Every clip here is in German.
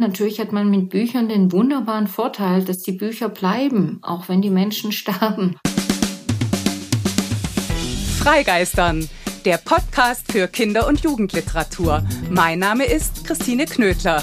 Natürlich hat man mit Büchern den wunderbaren Vorteil, dass die Bücher bleiben, auch wenn die Menschen sterben. Freigeistern, der Podcast für Kinder- und Jugendliteratur. Mein Name ist Christine Knödler.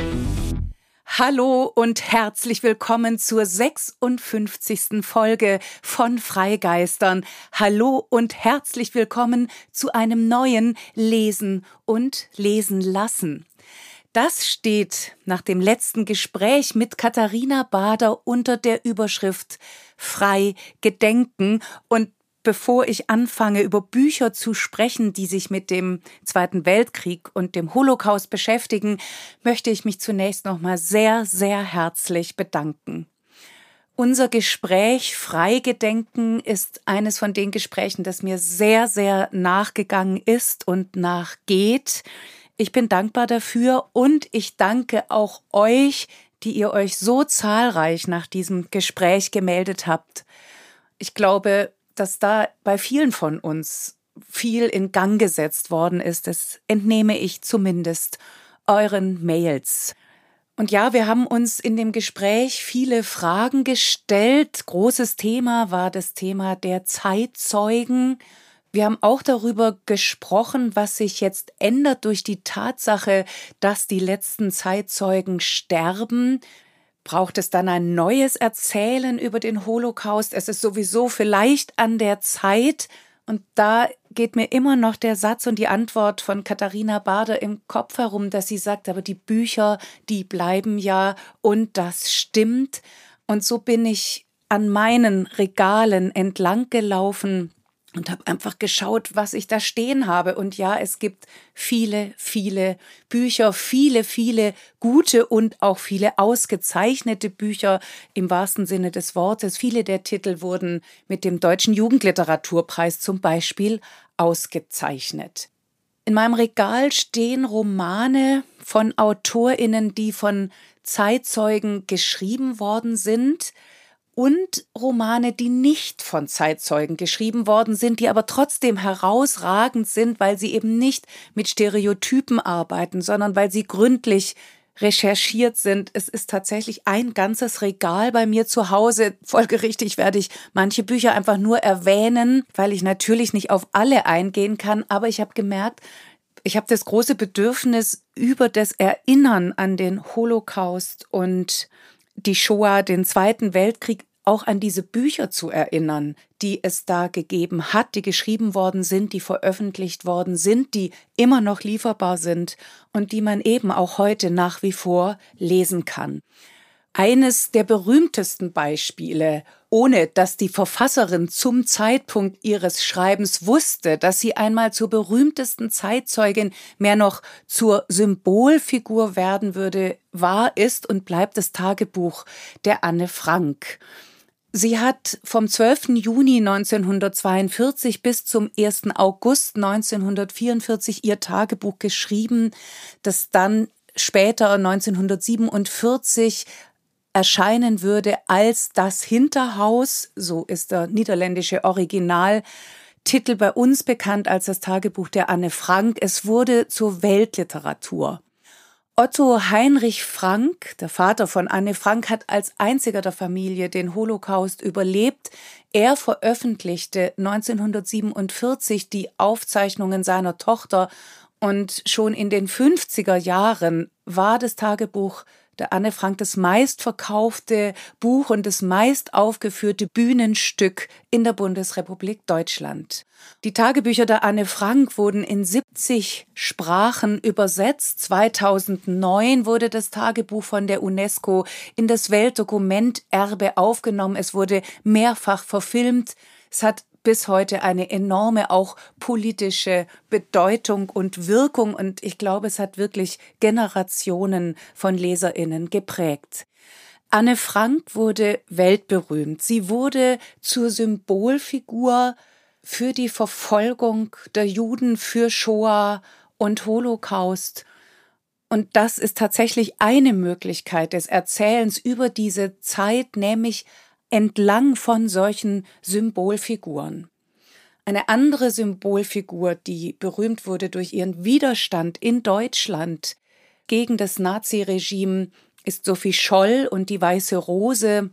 Hallo und herzlich willkommen zur 56. Folge von Freigeistern. Hallo und herzlich willkommen zu einem neuen Lesen und Lesen lassen. Das steht nach dem letzten Gespräch mit Katharina Bader unter der Überschrift Frei Gedenken und bevor ich anfange, über Bücher zu sprechen, die sich mit dem Zweiten Weltkrieg und dem Holocaust beschäftigen, möchte ich mich zunächst nochmal sehr, sehr herzlich bedanken. Unser Gespräch Freigedenken ist eines von den Gesprächen, das mir sehr, sehr nachgegangen ist und nachgeht. Ich bin dankbar dafür und ich danke auch euch, die ihr euch so zahlreich nach diesem Gespräch gemeldet habt. Ich glaube, dass da bei vielen von uns viel in Gang gesetzt worden ist. Das entnehme ich zumindest euren Mails. Und ja, wir haben uns in dem Gespräch viele Fragen gestellt. Großes Thema war das Thema der Zeitzeugen. Wir haben auch darüber gesprochen, was sich jetzt ändert durch die Tatsache, dass die letzten Zeitzeugen sterben. Braucht es dann ein neues Erzählen über den Holocaust? Es ist sowieso vielleicht an der Zeit, und da geht mir immer noch der Satz und die Antwort von Katharina Bader im Kopf herum, dass sie sagt, aber die Bücher, die bleiben ja und das stimmt. Und so bin ich an meinen Regalen entlang gelaufen und habe einfach geschaut, was ich da stehen habe. Und ja, es gibt viele, viele Bücher, viele, viele gute und auch viele ausgezeichnete Bücher im wahrsten Sinne des Wortes. Viele der Titel wurden mit dem Deutschen Jugendliteraturpreis zum Beispiel ausgezeichnet. In meinem Regal stehen Romane von Autorinnen, die von Zeitzeugen geschrieben worden sind und Romane, die nicht von Zeitzeugen geschrieben worden sind, die aber trotzdem herausragend sind, weil sie eben nicht mit Stereotypen arbeiten, sondern weil sie gründlich recherchiert sind. Es ist tatsächlich ein ganzes Regal bei mir zu Hause. Folgerichtig werde ich manche Bücher einfach nur erwähnen, weil ich natürlich nicht auf alle eingehen kann. Aber ich habe gemerkt, ich habe das große Bedürfnis über das Erinnern an den Holocaust und die Shoah, den Zweiten Weltkrieg, auch an diese Bücher zu erinnern, die es da gegeben hat, die geschrieben worden sind, die veröffentlicht worden sind, die immer noch lieferbar sind und die man eben auch heute nach wie vor lesen kann. Eines der berühmtesten Beispiele, ohne dass die Verfasserin zum Zeitpunkt ihres Schreibens wusste, dass sie einmal zur berühmtesten Zeitzeugin, mehr noch zur Symbolfigur werden würde, war, ist und bleibt das Tagebuch der Anne Frank. Sie hat vom 12. Juni 1942 bis zum 1. August 1944 ihr Tagebuch geschrieben, das dann später 1947 erscheinen würde als das Hinterhaus, so ist der niederländische Originaltitel bei uns bekannt als das Tagebuch der Anne Frank. Es wurde zur Weltliteratur. Otto Heinrich Frank, der Vater von Anne Frank, hat als einziger der Familie den Holocaust überlebt. Er veröffentlichte 1947 die Aufzeichnungen seiner Tochter und schon in den 50er Jahren war das Tagebuch der Anne Frank das meistverkaufte Buch und das meist aufgeführte Bühnenstück in der Bundesrepublik Deutschland. Die Tagebücher der Anne Frank wurden in 70 Sprachen übersetzt. 2009 wurde das Tagebuch von der UNESCO in das Weltdokumenterbe aufgenommen. Es wurde mehrfach verfilmt. Es hat bis heute eine enorme auch politische Bedeutung und Wirkung und ich glaube, es hat wirklich Generationen von Leserinnen geprägt. Anne Frank wurde weltberühmt. Sie wurde zur Symbolfigur für die Verfolgung der Juden, für Shoah und Holocaust. Und das ist tatsächlich eine Möglichkeit des Erzählens über diese Zeit, nämlich entlang von solchen Symbolfiguren. Eine andere Symbolfigur, die berühmt wurde durch ihren Widerstand in Deutschland gegen das Naziregime, ist Sophie Scholl und die Weiße Rose.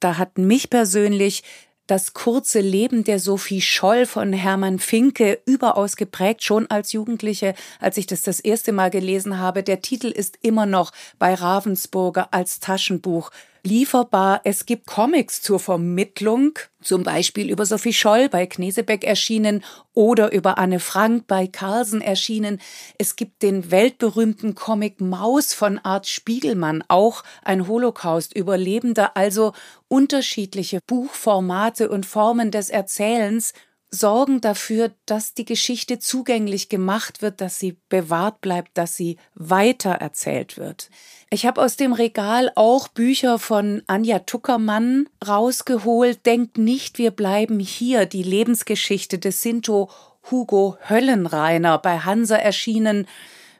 Da hat mich persönlich das kurze Leben der Sophie Scholl von Hermann Finke überaus geprägt, schon als Jugendliche, als ich das das erste Mal gelesen habe. Der Titel ist immer noch bei Ravensburger als Taschenbuch lieferbar. Es gibt Comics zur Vermittlung, zum Beispiel über Sophie Scholl bei Knesebeck erschienen oder über Anne Frank bei Carlsen erschienen. Es gibt den weltberühmten Comic Maus von Art Spiegelmann, auch ein Holocaust-Überlebender, also unterschiedliche Buchformate und Formen des Erzählens sorgen dafür, dass die Geschichte zugänglich gemacht wird, dass sie bewahrt bleibt, dass sie weiter erzählt wird. Ich habe aus dem Regal auch Bücher von Anja Tuckermann rausgeholt. Denkt nicht, wir bleiben hier. Die Lebensgeschichte des Sinto Hugo Höllenreiner bei Hansa erschienen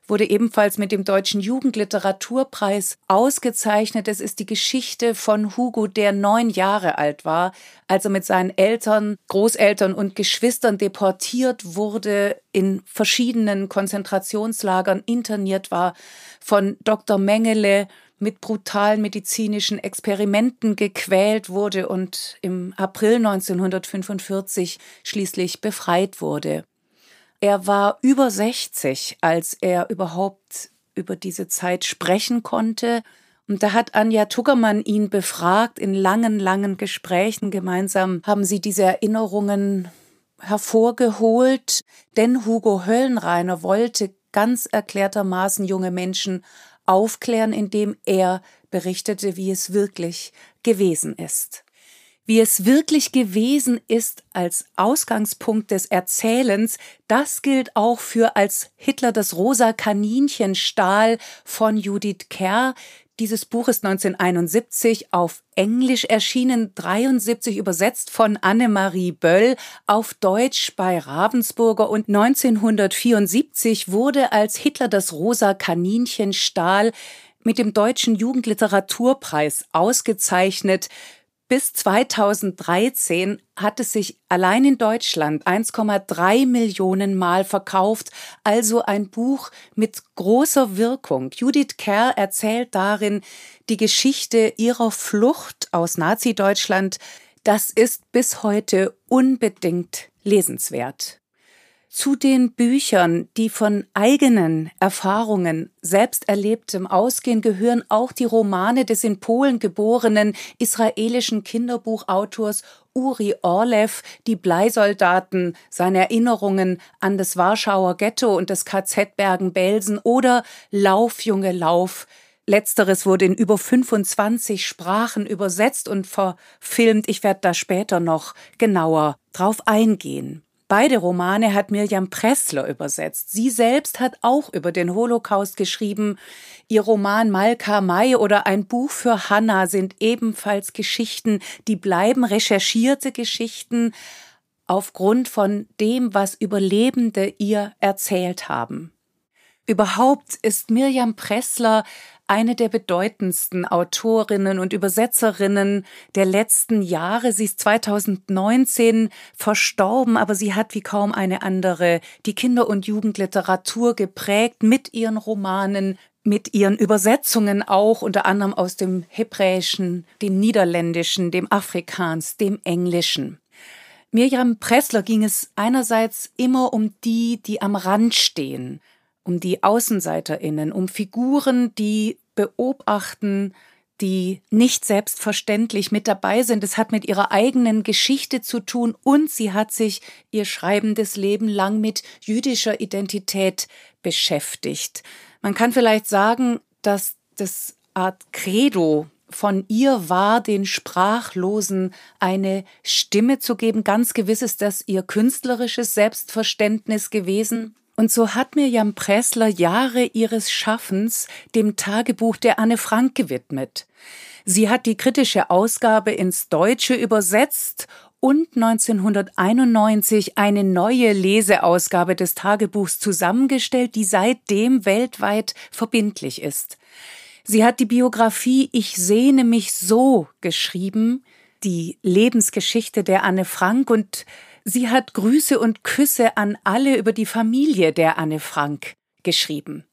wurde ebenfalls mit dem Deutschen Jugendliteraturpreis ausgezeichnet. Es ist die Geschichte von Hugo, der neun Jahre alt war, als er mit seinen Eltern, Großeltern und Geschwistern deportiert wurde, in verschiedenen Konzentrationslagern interniert war, von Dr. Mengele mit brutalen medizinischen Experimenten gequält wurde und im April 1945 schließlich befreit wurde. Er war über 60, als er überhaupt über diese Zeit sprechen konnte. Und da hat Anja Tuggermann ihn befragt in langen, langen Gesprächen. Gemeinsam haben sie diese Erinnerungen hervorgeholt, denn Hugo Höllenreiner wollte ganz erklärtermaßen junge Menschen aufklären, indem er berichtete, wie es wirklich gewesen ist wie es wirklich gewesen ist als Ausgangspunkt des Erzählens, das gilt auch für als Hitler das rosa Kaninchen stahl von Judith Kerr. Dieses Buch ist 1971 auf Englisch erschienen, 73 übersetzt von Annemarie Böll, auf Deutsch bei Ravensburger und 1974 wurde als Hitler das rosa Kaninchen stahl mit dem Deutschen Jugendliteraturpreis ausgezeichnet bis 2013 hat es sich allein in Deutschland 1,3 Millionen Mal verkauft, also ein Buch mit großer Wirkung. Judith Kerr erzählt darin die Geschichte ihrer Flucht aus Nazi-Deutschland. Das ist bis heute unbedingt lesenswert. Zu den Büchern, die von eigenen Erfahrungen, selbsterlebtem ausgehen, gehören auch die Romane des in Polen geborenen israelischen Kinderbuchautors Uri Orlev, die Bleisoldaten, seine Erinnerungen an das Warschauer Ghetto und das KZ Bergen-Belsen oder Lauf, Junge, Lauf, Letzteres wurde in über 25 Sprachen übersetzt und verfilmt. Ich werde da später noch genauer drauf eingehen. Beide Romane hat Mirjam Pressler übersetzt. Sie selbst hat auch über den Holocaust geschrieben. Ihr Roman Malka Mai oder ein Buch für Hannah sind ebenfalls Geschichten, die bleiben recherchierte Geschichten aufgrund von dem, was Überlebende ihr erzählt haben. Überhaupt ist Mirjam Pressler eine der bedeutendsten Autorinnen und Übersetzerinnen der letzten Jahre. Sie ist 2019 verstorben, aber sie hat wie kaum eine andere die Kinder- und Jugendliteratur geprägt mit ihren Romanen, mit ihren Übersetzungen auch, unter anderem aus dem Hebräischen, dem Niederländischen, dem Afrikaans, dem Englischen. Mirjam Pressler ging es einerseits immer um die, die am Rand stehen, um die Außenseiterinnen, um Figuren, die beobachten, die nicht selbstverständlich mit dabei sind. Es hat mit ihrer eigenen Geschichte zu tun und sie hat sich ihr schreibendes Leben lang mit jüdischer Identität beschäftigt. Man kann vielleicht sagen, dass das Art Credo von ihr war, den Sprachlosen eine Stimme zu geben. Ganz gewiss ist das ihr künstlerisches Selbstverständnis gewesen. Und so hat Mirjam Pressler Jahre ihres Schaffens dem Tagebuch der Anne Frank gewidmet. Sie hat die kritische Ausgabe ins Deutsche übersetzt und 1991 eine neue Leseausgabe des Tagebuchs zusammengestellt, die seitdem weltweit verbindlich ist. Sie hat die Biografie Ich sehne mich so geschrieben, die Lebensgeschichte der Anne Frank und Sie hat Grüße und Küsse an alle über die Familie der Anne Frank geschrieben.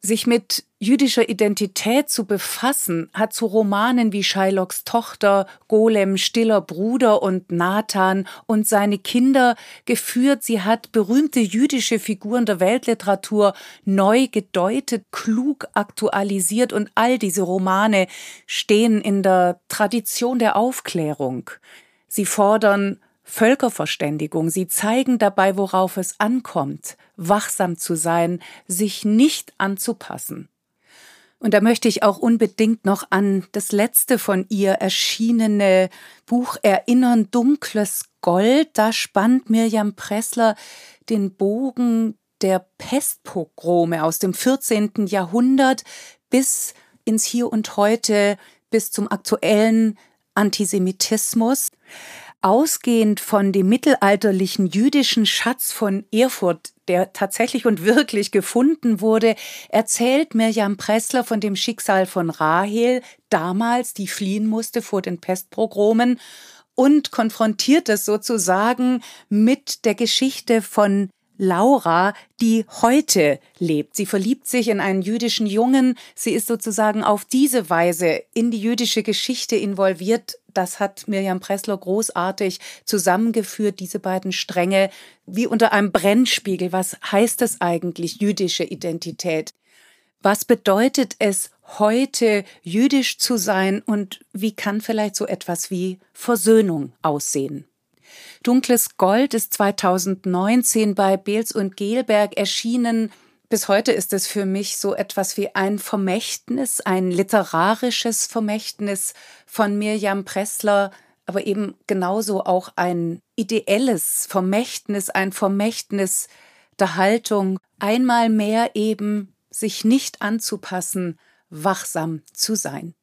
Sich mit jüdischer Identität zu befassen, hat zu Romanen wie Shylocks Tochter, Golem, Stiller Bruder und Nathan und seine Kinder geführt. Sie hat berühmte jüdische Figuren der Weltliteratur neu gedeutet, klug aktualisiert und all diese Romane stehen in der Tradition der Aufklärung. Sie fordern Völkerverständigung. Sie zeigen dabei, worauf es ankommt, wachsam zu sein, sich nicht anzupassen. Und da möchte ich auch unbedingt noch an das letzte von ihr erschienene Buch erinnern, Dunkles Gold. Da spannt Mirjam Pressler den Bogen der Pestpogrome aus dem 14. Jahrhundert bis ins Hier und Heute, bis zum aktuellen Antisemitismus. Ausgehend von dem mittelalterlichen jüdischen Schatz von Erfurt, der tatsächlich und wirklich gefunden wurde, erzählt Mirjam Pressler von dem Schicksal von Rahel, damals, die fliehen musste vor den Pestprogromen, und konfrontiert es sozusagen mit der Geschichte von Laura, die heute lebt. Sie verliebt sich in einen jüdischen Jungen. Sie ist sozusagen auf diese Weise in die jüdische Geschichte involviert. Das hat Mirjam Pressler großartig zusammengeführt, diese beiden Stränge, wie unter einem Brennspiegel. Was heißt es eigentlich, jüdische Identität? Was bedeutet es, heute jüdisch zu sein und wie kann vielleicht so etwas wie Versöhnung aussehen? Dunkles Gold ist 2019 bei Beels und Gelberg erschienen. Bis heute ist es für mich so etwas wie ein Vermächtnis, ein literarisches Vermächtnis von Mirjam Pressler, aber eben genauso auch ein ideelles Vermächtnis, ein Vermächtnis der Haltung, einmal mehr eben sich nicht anzupassen, wachsam zu sein.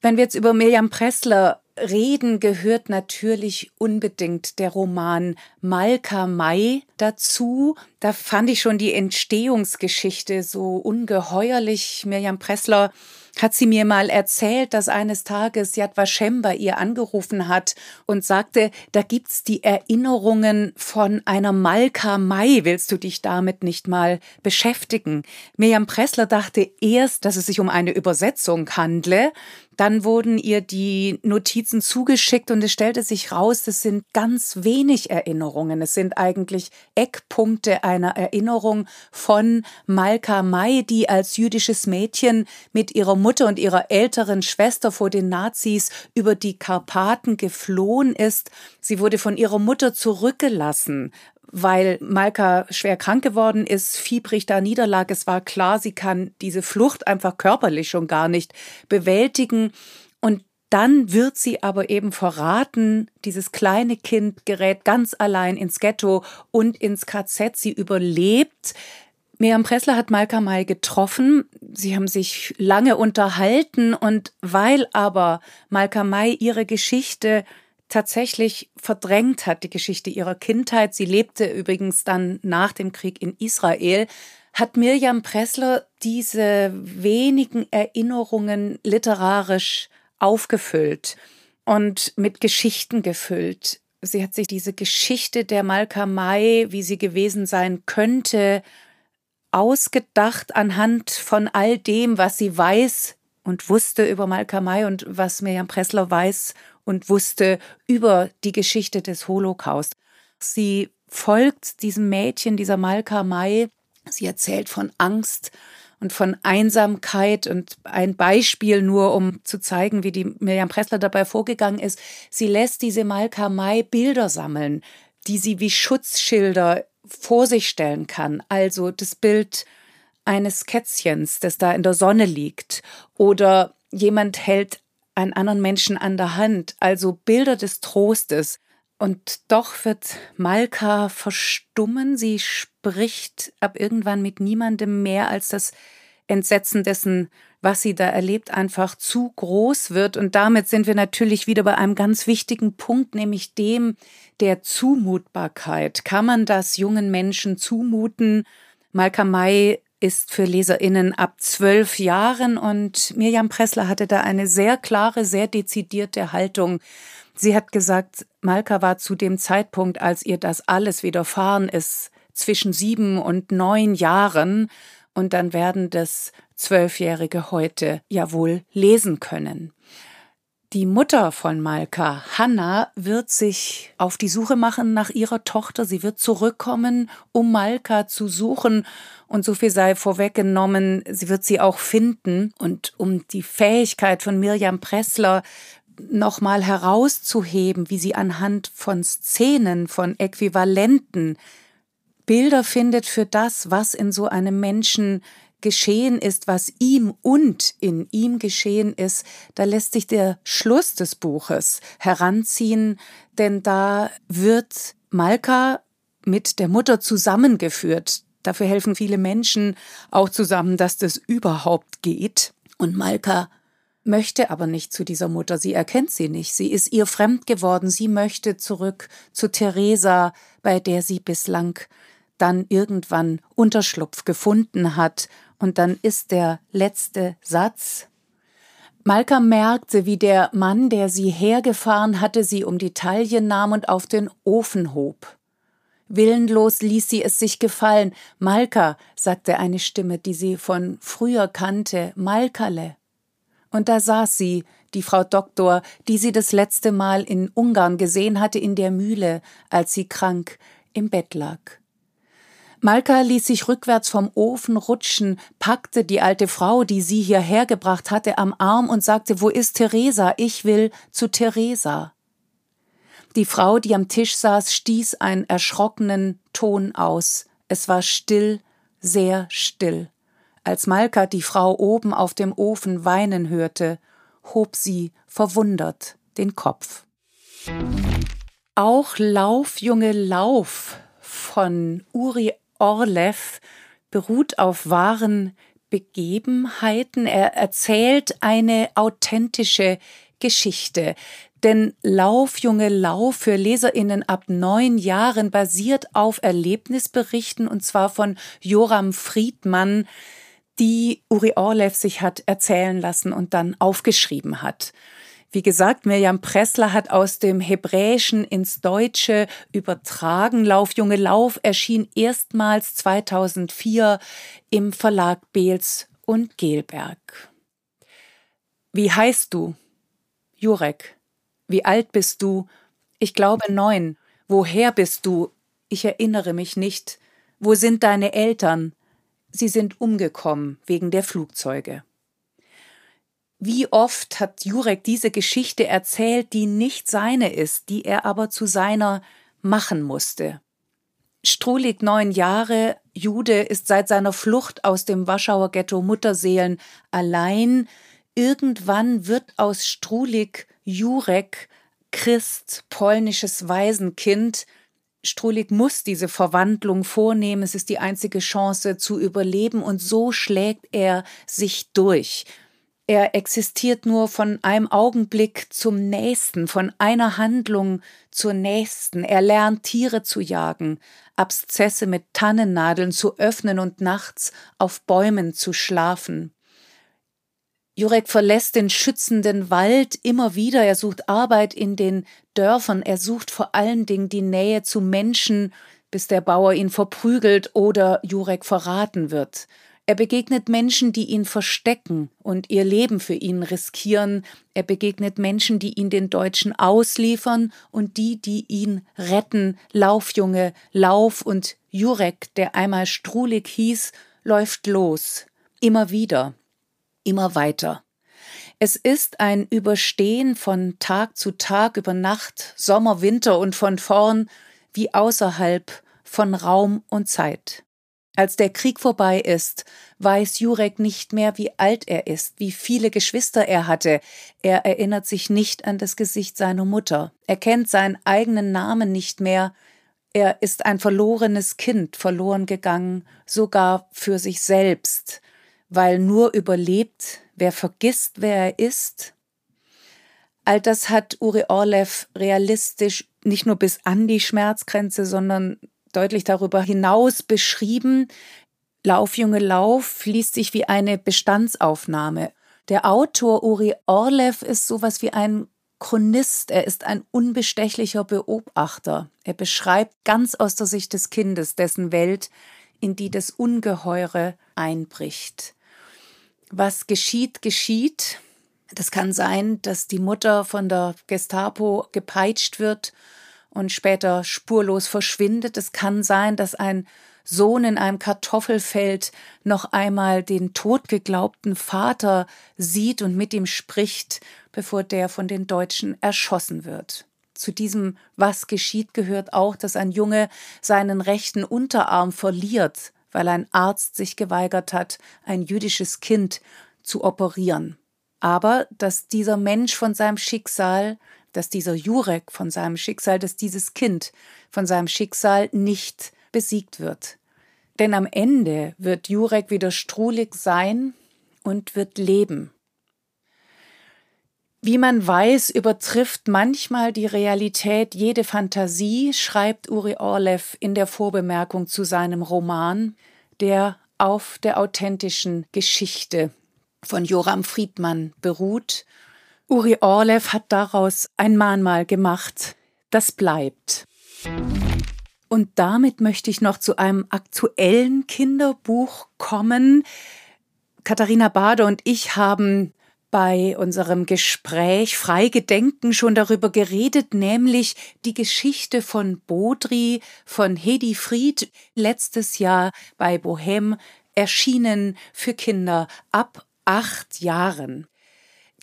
Wenn wir jetzt über Mirjam Pressler reden, gehört natürlich unbedingt der Roman Malka Mai dazu. Da fand ich schon die Entstehungsgeschichte so ungeheuerlich. Mirjam Pressler hat sie mir mal erzählt, dass eines Tages Yad Vashem bei ihr angerufen hat und sagte, da gibt's die Erinnerungen von einer Malka Mai, willst du dich damit nicht mal beschäftigen? Mirjam Pressler dachte erst, dass es sich um eine Übersetzung handle, dann wurden ihr die Notizen zugeschickt und es stellte sich raus, das sind ganz wenig Erinnerungen. Es sind eigentlich Eckpunkte einer Erinnerung von Malka Mai, die als jüdisches Mädchen mit ihrer Mutter und ihrer älteren Schwester vor den Nazis über die Karpaten geflohen ist. Sie wurde von ihrer Mutter zurückgelassen, weil Malka schwer krank geworden ist, fiebrig da niederlag. Es war klar, sie kann diese Flucht einfach körperlich schon gar nicht bewältigen. Und dann wird sie aber eben verraten, dieses kleine Kind gerät ganz allein ins Ghetto und ins KZ. Sie überlebt, Miriam Pressler hat Malka May getroffen. Sie haben sich lange unterhalten und weil aber Malka May ihre Geschichte tatsächlich verdrängt hat, die Geschichte ihrer Kindheit, sie lebte übrigens dann nach dem Krieg in Israel, hat Mirjam Pressler diese wenigen Erinnerungen literarisch aufgefüllt und mit Geschichten gefüllt. Sie hat sich diese Geschichte der Malka May, wie sie gewesen sein könnte, ausgedacht anhand von all dem, was sie weiß und wusste über Malka May und was Mirjam Pressler weiß und wusste über die Geschichte des Holocaust. Sie folgt diesem Mädchen, dieser Malka May. Sie erzählt von Angst und von Einsamkeit und ein Beispiel nur, um zu zeigen, wie die Mirjam Pressler dabei vorgegangen ist. Sie lässt diese Malka May Bilder sammeln, die sie wie Schutzschilder vor sich stellen kann. Also das Bild eines Kätzchens, das da in der Sonne liegt. Oder jemand hält einen anderen Menschen an der Hand. Also Bilder des Trostes. Und doch wird Malka verstummen. Sie spricht ab irgendwann mit niemandem mehr als das Entsetzen dessen, was sie da erlebt, einfach zu groß wird. Und damit sind wir natürlich wieder bei einem ganz wichtigen Punkt, nämlich dem der Zumutbarkeit. Kann man das jungen Menschen zumuten? Malka May ist für LeserInnen ab zwölf Jahren und Mirjam Pressler hatte da eine sehr klare, sehr dezidierte Haltung. Sie hat gesagt, Malka war zu dem Zeitpunkt, als ihr das alles widerfahren ist, zwischen sieben und neun Jahren und dann werden das Zwölfjährige heute ja wohl lesen können. Die Mutter von Malka, Hanna, wird sich auf die Suche machen nach ihrer Tochter. Sie wird zurückkommen, um Malka zu suchen. Und so viel sei vorweggenommen, sie wird sie auch finden. Und um die Fähigkeit von Mirjam Pressler nochmal herauszuheben, wie sie anhand von Szenen, von Äquivalenten Bilder findet für das, was in so einem Menschen geschehen ist, was ihm und in ihm geschehen ist, da lässt sich der Schluss des Buches heranziehen, denn da wird Malka mit der Mutter zusammengeführt. Dafür helfen viele Menschen auch zusammen, dass das überhaupt geht. Und Malka möchte aber nicht zu dieser Mutter. Sie erkennt sie nicht. Sie ist ihr fremd geworden. Sie möchte zurück zu Theresa, bei der sie bislang dann irgendwann Unterschlupf gefunden hat und dann ist der letzte Satz. Malka merkte, wie der Mann, der sie hergefahren hatte, sie um die Taille nahm und auf den Ofen hob. Willenlos ließ sie es sich gefallen. Malka, sagte eine Stimme, die sie von früher kannte, Malkale. Und da saß sie, die Frau Doktor, die sie das letzte Mal in Ungarn gesehen hatte in der Mühle, als sie krank im Bett lag. Malka ließ sich rückwärts vom Ofen rutschen, packte die alte Frau, die sie hierher gebracht hatte, am Arm und sagte, wo ist Theresa? Ich will zu Theresa. Die Frau, die am Tisch saß, stieß einen erschrockenen Ton aus. Es war still, sehr still. Als Malka die Frau oben auf dem Ofen weinen hörte, hob sie verwundert den Kopf. Auch Lauf, Junge, Lauf von Uri Orlev beruht auf wahren Begebenheiten. Er erzählt eine authentische Geschichte. Denn Lauf, Junge, Lauf für LeserInnen ab neun Jahren basiert auf Erlebnisberichten und zwar von Joram Friedmann, die Uri Orlev sich hat erzählen lassen und dann aufgeschrieben hat. Wie gesagt, Mirjam Pressler hat aus dem Hebräischen ins Deutsche übertragen. Lauf, Junge, Lauf erschien erstmals 2004 im Verlag Beels und Gelberg. Wie heißt du? Jurek. Wie alt bist du? Ich glaube neun. Woher bist du? Ich erinnere mich nicht. Wo sind deine Eltern? Sie sind umgekommen wegen der Flugzeuge. Wie oft hat Jurek diese Geschichte erzählt, die nicht seine ist, die er aber zu seiner machen musste. Strulig neun Jahre, Jude, ist seit seiner Flucht aus dem Warschauer Ghetto Mutterseelen allein. Irgendwann wird aus Strulig Jurek Christ, polnisches Waisenkind. Strulig muss diese Verwandlung vornehmen. Es ist die einzige Chance zu überleben und so schlägt er sich durch. Er existiert nur von einem Augenblick zum nächsten, von einer Handlung zur nächsten. Er lernt Tiere zu jagen, Abszesse mit Tannennadeln zu öffnen und nachts auf Bäumen zu schlafen. Jurek verlässt den schützenden Wald immer wieder, er sucht Arbeit in den Dörfern, er sucht vor allen Dingen die Nähe zu Menschen, bis der Bauer ihn verprügelt oder Jurek verraten wird. Er begegnet Menschen, die ihn verstecken und ihr Leben für ihn riskieren. Er begegnet Menschen, die ihn den Deutschen ausliefern und die, die ihn retten. Laufjunge, Lauf und Jurek, der einmal Strulig hieß, läuft los. Immer wieder. Immer weiter. Es ist ein Überstehen von Tag zu Tag, über Nacht, Sommer, Winter und von vorn wie außerhalb von Raum und Zeit. Als der Krieg vorbei ist, weiß Jurek nicht mehr, wie alt er ist, wie viele Geschwister er hatte. Er erinnert sich nicht an das Gesicht seiner Mutter. Er kennt seinen eigenen Namen nicht mehr. Er ist ein verlorenes Kind, verloren gegangen, sogar für sich selbst, weil nur überlebt, wer vergisst, wer er ist. All das hat Uri Orlev realistisch nicht nur bis an die Schmerzgrenze, sondern deutlich darüber hinaus beschrieben. Lauf, Junge, Lauf liest sich wie eine Bestandsaufnahme. Der Autor Uri Orlev ist sowas wie ein Chronist, er ist ein unbestechlicher Beobachter. Er beschreibt ganz aus der Sicht des Kindes dessen Welt, in die das Ungeheure einbricht. Was geschieht, geschieht. Das kann sein, dass die Mutter von der Gestapo gepeitscht wird und später spurlos verschwindet. Es kann sein, dass ein Sohn in einem Kartoffelfeld noch einmal den totgeglaubten Vater sieht und mit ihm spricht, bevor der von den Deutschen erschossen wird. Zu diesem Was geschieht gehört auch, dass ein Junge seinen rechten Unterarm verliert, weil ein Arzt sich geweigert hat, ein jüdisches Kind zu operieren. Aber dass dieser Mensch von seinem Schicksal dass dieser Jurek von seinem Schicksal, dass dieses Kind von seinem Schicksal nicht besiegt wird. Denn am Ende wird Jurek wieder strulig sein und wird leben. Wie man weiß, übertrifft manchmal die Realität jede Fantasie, schreibt Uri Orlev in der Vorbemerkung zu seinem Roman, der auf der authentischen Geschichte von Joram Friedmann beruht Uri Orlev hat daraus ein Mahnmal gemacht. Das bleibt. Und damit möchte ich noch zu einem aktuellen Kinderbuch kommen. Katharina Bade und ich haben bei unserem Gespräch Freigedenken schon darüber geredet, nämlich die Geschichte von Bodri, von Hedi Fried, letztes Jahr bei Bohem erschienen für Kinder ab acht Jahren.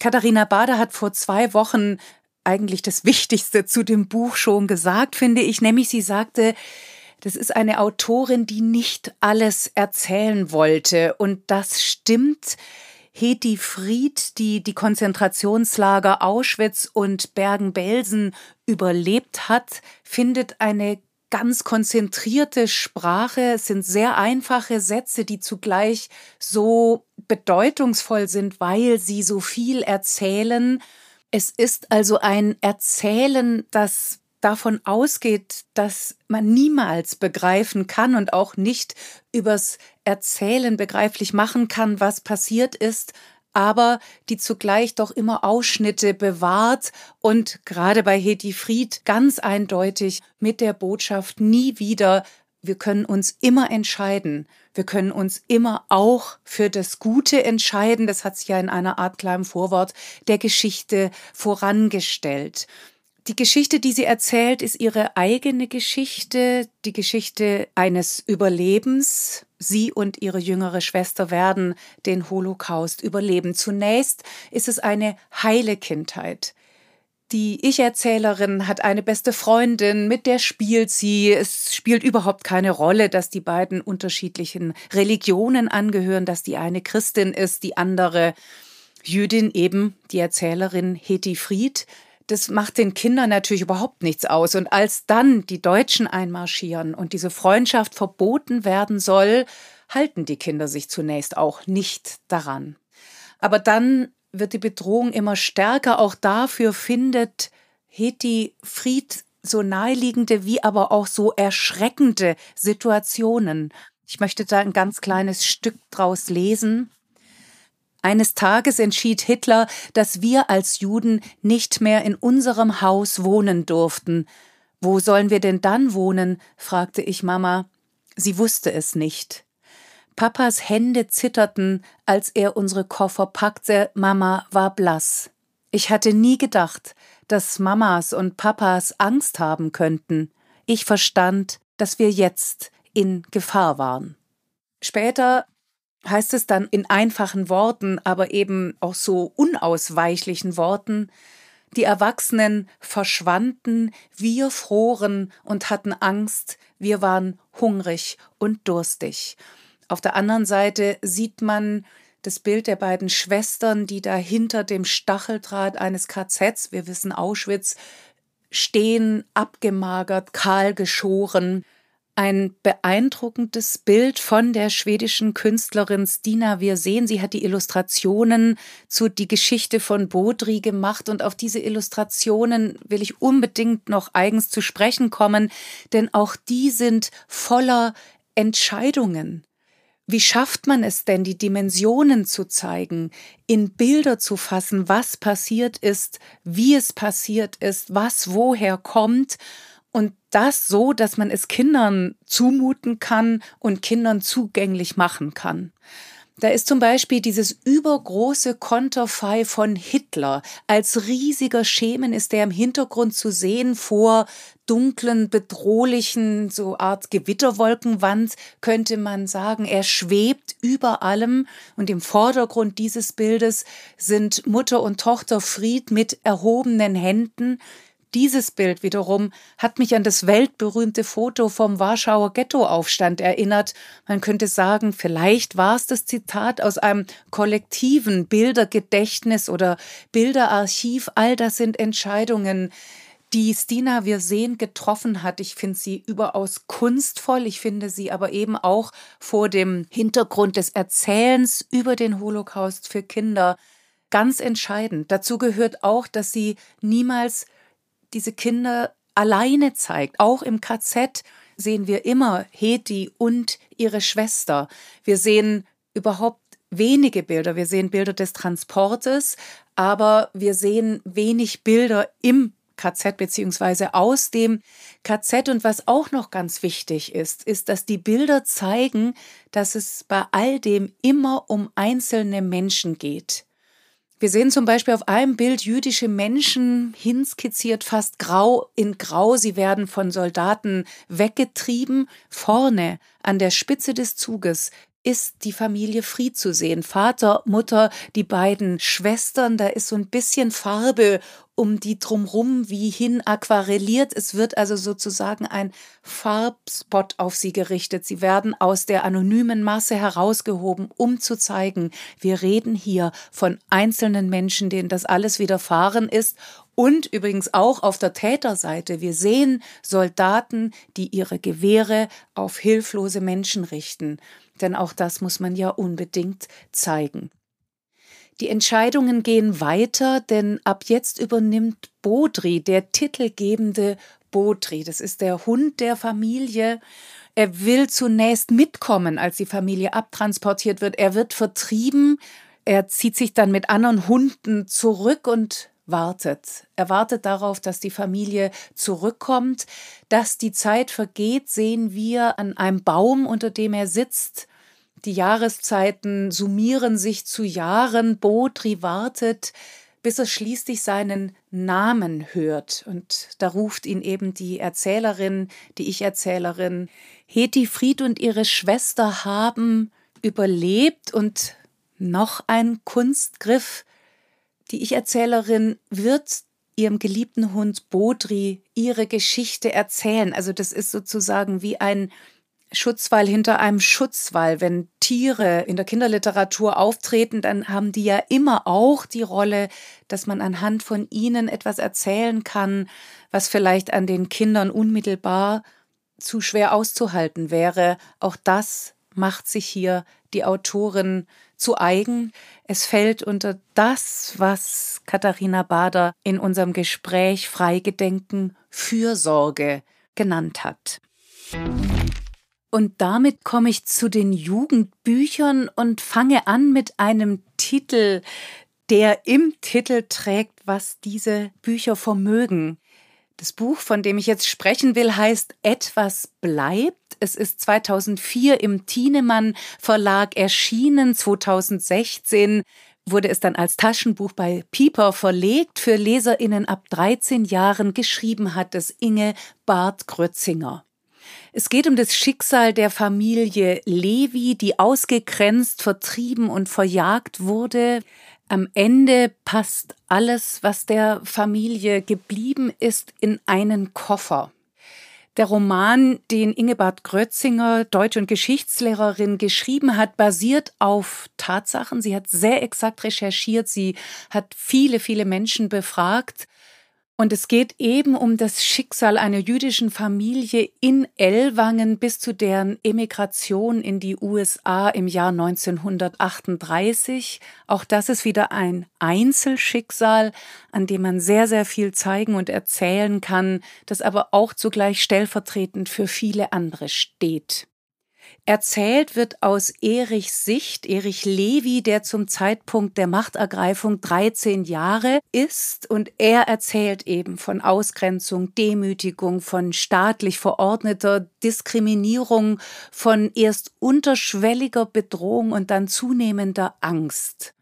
Katharina Bader hat vor zwei Wochen eigentlich das Wichtigste zu dem Buch schon gesagt, finde ich, nämlich sie sagte, das ist eine Autorin, die nicht alles erzählen wollte. Und das stimmt. Hedi Fried, die die Konzentrationslager Auschwitz und Bergen-Belsen überlebt hat, findet eine ganz konzentrierte Sprache. Es sind sehr einfache Sätze, die zugleich so bedeutungsvoll sind, weil sie so viel erzählen. Es ist also ein Erzählen, das davon ausgeht, dass man niemals begreifen kann und auch nicht übers Erzählen begreiflich machen kann, was passiert ist, aber die zugleich doch immer Ausschnitte bewahrt und gerade bei Hedi Fried ganz eindeutig mit der Botschaft nie wieder wir können uns immer entscheiden. Wir können uns immer auch für das Gute entscheiden. Das hat sich ja in einer Art kleinem Vorwort der Geschichte vorangestellt. Die Geschichte, die sie erzählt, ist ihre eigene Geschichte, die Geschichte eines Überlebens. Sie und ihre jüngere Schwester werden den Holocaust überleben. Zunächst ist es eine heile Kindheit. Die Ich-Erzählerin hat eine beste Freundin, mit der spielt sie. Es spielt überhaupt keine Rolle, dass die beiden unterschiedlichen Religionen angehören, dass die eine Christin ist, die andere Jüdin, eben die Erzählerin Heti Fried das macht den Kindern natürlich überhaupt nichts aus. Und als dann die Deutschen einmarschieren und diese Freundschaft verboten werden soll, halten die Kinder sich zunächst auch nicht daran. Aber dann wird die Bedrohung immer stärker. Auch dafür findet Heti Fried so naheliegende wie aber auch so erschreckende Situationen. Ich möchte da ein ganz kleines Stück draus lesen. Eines Tages entschied Hitler, dass wir als Juden nicht mehr in unserem Haus wohnen durften. Wo sollen wir denn dann wohnen? fragte ich Mama. Sie wusste es nicht. Papas Hände zitterten, als er unsere Koffer packte, Mama war blass. Ich hatte nie gedacht, dass Mamas und Papas Angst haben könnten. Ich verstand, dass wir jetzt in Gefahr waren. Später heißt es dann in einfachen Worten, aber eben auch so unausweichlichen Worten, Die Erwachsenen verschwanden, wir froren und hatten Angst, wir waren hungrig und durstig. Auf der anderen Seite sieht man das Bild der beiden Schwestern, die da hinter dem Stacheldraht eines KZs, wir wissen Auschwitz, stehen, abgemagert, kahl geschoren. Ein beeindruckendes Bild von der schwedischen Künstlerin Stina Wir sehen. Sie hat die Illustrationen zu die Geschichte von Bodri gemacht und auf diese Illustrationen will ich unbedingt noch eigens zu sprechen kommen, denn auch die sind voller Entscheidungen. Wie schafft man es denn, die Dimensionen zu zeigen, in Bilder zu fassen, was passiert ist, wie es passiert ist, was woher kommt und das so, dass man es Kindern zumuten kann und Kindern zugänglich machen kann. Da ist zum Beispiel dieses übergroße Konterfei von Hitler. Als riesiger Schemen ist er im Hintergrund zu sehen vor dunklen, bedrohlichen, so Art Gewitterwolkenwand, könnte man sagen. Er schwebt über allem und im Vordergrund dieses Bildes sind Mutter und Tochter Fried mit erhobenen Händen. Dieses Bild wiederum hat mich an das weltberühmte Foto vom Warschauer Ghettoaufstand erinnert. Man könnte sagen, vielleicht war es das Zitat aus einem kollektiven Bildergedächtnis oder Bilderarchiv. All das sind Entscheidungen, die Stina wir sehen getroffen hat. Ich finde sie überaus kunstvoll. Ich finde sie aber eben auch vor dem Hintergrund des Erzählens über den Holocaust für Kinder ganz entscheidend. Dazu gehört auch, dass sie niemals diese Kinder alleine zeigt. Auch im KZ sehen wir immer Heti und ihre Schwester. Wir sehen überhaupt wenige Bilder. Wir sehen Bilder des Transportes, aber wir sehen wenig Bilder im KZ beziehungsweise aus dem KZ. Und was auch noch ganz wichtig ist, ist, dass die Bilder zeigen, dass es bei all dem immer um einzelne Menschen geht. Wir sehen zum Beispiel auf einem Bild jüdische Menschen hinskizziert, fast grau in grau. Sie werden von Soldaten weggetrieben. Vorne an der Spitze des Zuges ist die Familie Fried zu sehen. Vater, Mutter, die beiden Schwestern, da ist so ein bisschen Farbe um die drumrum wie hin aquarelliert. Es wird also sozusagen ein Farbspot auf sie gerichtet. Sie werden aus der anonymen Masse herausgehoben, um zu zeigen, wir reden hier von einzelnen Menschen, denen das alles widerfahren ist und übrigens auch auf der Täterseite. Wir sehen Soldaten, die ihre Gewehre auf hilflose Menschen richten denn auch das muss man ja unbedingt zeigen. Die Entscheidungen gehen weiter, denn ab jetzt übernimmt Bodri, der titelgebende Bodri, das ist der Hund der Familie. Er will zunächst mitkommen, als die Familie abtransportiert wird. Er wird vertrieben. Er zieht sich dann mit anderen Hunden zurück und wartet. Er wartet darauf, dass die Familie zurückkommt. Dass die Zeit vergeht, sehen wir an einem Baum, unter dem er sitzt. Die Jahreszeiten summieren sich zu Jahren. Bodri wartet, bis er schließlich seinen Namen hört. Und da ruft ihn eben die Erzählerin, die Ich-Erzählerin. Heti Fried und ihre Schwester haben überlebt und noch ein Kunstgriff. Die Ich-Erzählerin wird ihrem geliebten Hund Bodri ihre Geschichte erzählen. Also das ist sozusagen wie ein Schutzwall hinter einem Schutzwall. Wenn Tiere in der Kinderliteratur auftreten, dann haben die ja immer auch die Rolle, dass man anhand von ihnen etwas erzählen kann, was vielleicht an den Kindern unmittelbar zu schwer auszuhalten wäre. Auch das macht sich hier die Autorin zu eigen. Es fällt unter das, was Katharina Bader in unserem Gespräch Freigedenken Fürsorge genannt hat. Und damit komme ich zu den Jugendbüchern und fange an mit einem Titel, der im Titel trägt, was diese Bücher vermögen. Das Buch, von dem ich jetzt sprechen will, heißt Etwas bleibt. Es ist 2004 im Thienemann Verlag erschienen. 2016 wurde es dann als Taschenbuch bei Pieper verlegt. Für LeserInnen ab 13 Jahren geschrieben hat es Inge Barth-Grötzinger. Es geht um das Schicksal der Familie Levi, die ausgegrenzt, vertrieben und verjagt wurde. Am Ende passt alles, was der Familie geblieben ist, in einen Koffer. Der Roman, den Ingebert Grötzinger, Deutsch- und Geschichtslehrerin, geschrieben hat, basiert auf Tatsachen. Sie hat sehr exakt recherchiert. Sie hat viele, viele Menschen befragt. Und es geht eben um das Schicksal einer jüdischen Familie in Ellwangen bis zu deren Emigration in die USA im Jahr 1938. Auch das ist wieder ein Einzelschicksal, an dem man sehr, sehr viel zeigen und erzählen kann, das aber auch zugleich stellvertretend für viele andere steht. Erzählt wird aus Erichs Sicht, Erich Levi, der zum Zeitpunkt der Machtergreifung 13 Jahre ist, und er erzählt eben von Ausgrenzung, Demütigung, von staatlich verordneter Diskriminierung, von erst unterschwelliger Bedrohung und dann zunehmender Angst.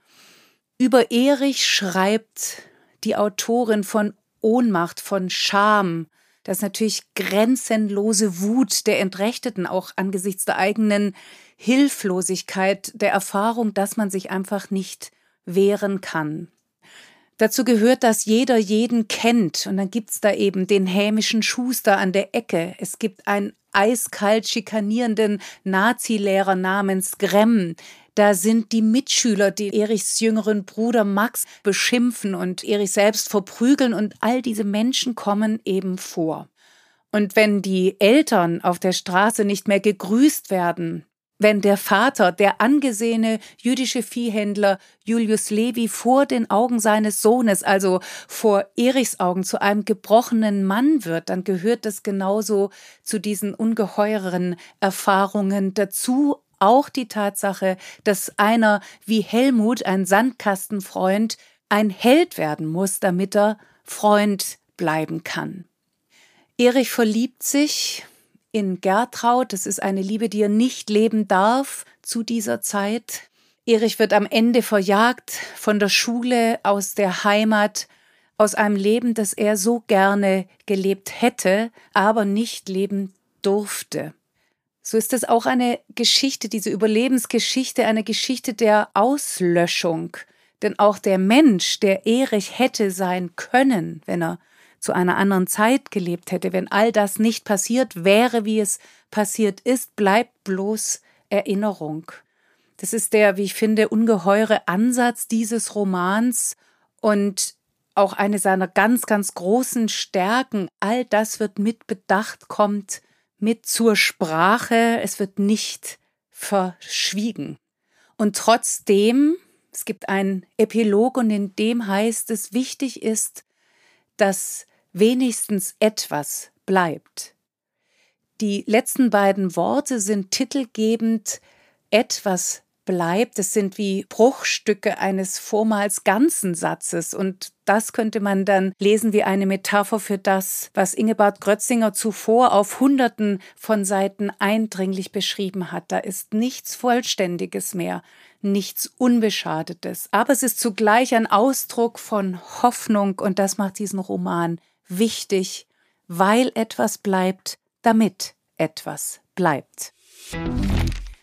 Über Erich schreibt die Autorin von Ohnmacht, von Scham, dass natürlich grenzenlose Wut der Entrechteten auch angesichts der eigenen Hilflosigkeit, der Erfahrung, dass man sich einfach nicht wehren kann. Dazu gehört, dass jeder jeden kennt. Und dann gibt's da eben den hämischen Schuster an der Ecke. Es gibt einen eiskalt schikanierenden Nazilehrer namens Gremm. Da sind die Mitschüler, die Erichs jüngeren Bruder Max beschimpfen und Erich selbst verprügeln und all diese Menschen kommen eben vor. Und wenn die Eltern auf der Straße nicht mehr gegrüßt werden, wenn der Vater, der angesehene jüdische Viehhändler Julius Levi vor den Augen seines Sohnes, also vor Erichs Augen, zu einem gebrochenen Mann wird, dann gehört das genauso zu diesen ungeheuren Erfahrungen dazu, auch die Tatsache, dass einer wie Helmut, ein Sandkastenfreund, ein Held werden muss, damit er Freund bleiben kann. Erich verliebt sich in Gertraud, das ist eine Liebe, die er nicht leben darf zu dieser Zeit. Erich wird am Ende verjagt von der Schule, aus der Heimat, aus einem Leben, das er so gerne gelebt hätte, aber nicht leben durfte. So ist es auch eine Geschichte, diese Überlebensgeschichte, eine Geschichte der Auslöschung. Denn auch der Mensch, der Erich hätte sein können, wenn er zu einer anderen Zeit gelebt hätte, wenn all das nicht passiert wäre, wie es passiert ist, bleibt bloß Erinnerung. Das ist der, wie ich finde, ungeheure Ansatz dieses Romans und auch eine seiner ganz, ganz großen Stärken. All das wird mit Bedacht, kommt mit zur Sprache, es wird nicht verschwiegen. Und trotzdem, es gibt einen Epilog und in dem heißt es, wichtig ist, dass wenigstens etwas bleibt. Die letzten beiden Worte sind titelgebend, etwas bleibt. Es sind wie Bruchstücke eines vormals ganzen Satzes. Und das könnte man dann lesen wie eine Metapher für das, was Ingebert Grötzinger zuvor auf Hunderten von Seiten eindringlich beschrieben hat. Da ist nichts Vollständiges mehr, nichts Unbeschadetes. Aber es ist zugleich ein Ausdruck von Hoffnung und das macht diesen Roman wichtig, weil etwas bleibt, damit etwas bleibt.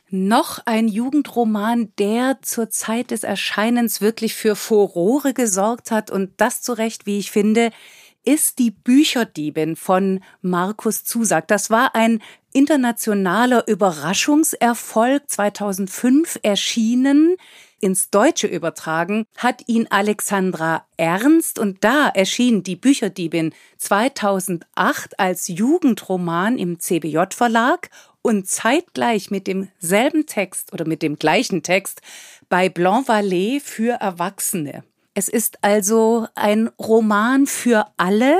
Noch ein Jugendroman, der zur Zeit des Erscheinens wirklich für Furore gesorgt hat. Und das zu Recht, wie ich finde, ist die Bücherdiebin von Markus Zusag. Das war ein internationaler Überraschungserfolg. 2005 erschienen ins Deutsche übertragen, hat ihn Alexandra Ernst. Und da erschien die Bücherdiebin 2008 als Jugendroman im CBJ Verlag und zeitgleich mit demselben Text oder mit dem gleichen Text bei Blanc Vallée für Erwachsene. Es ist also ein Roman für alle.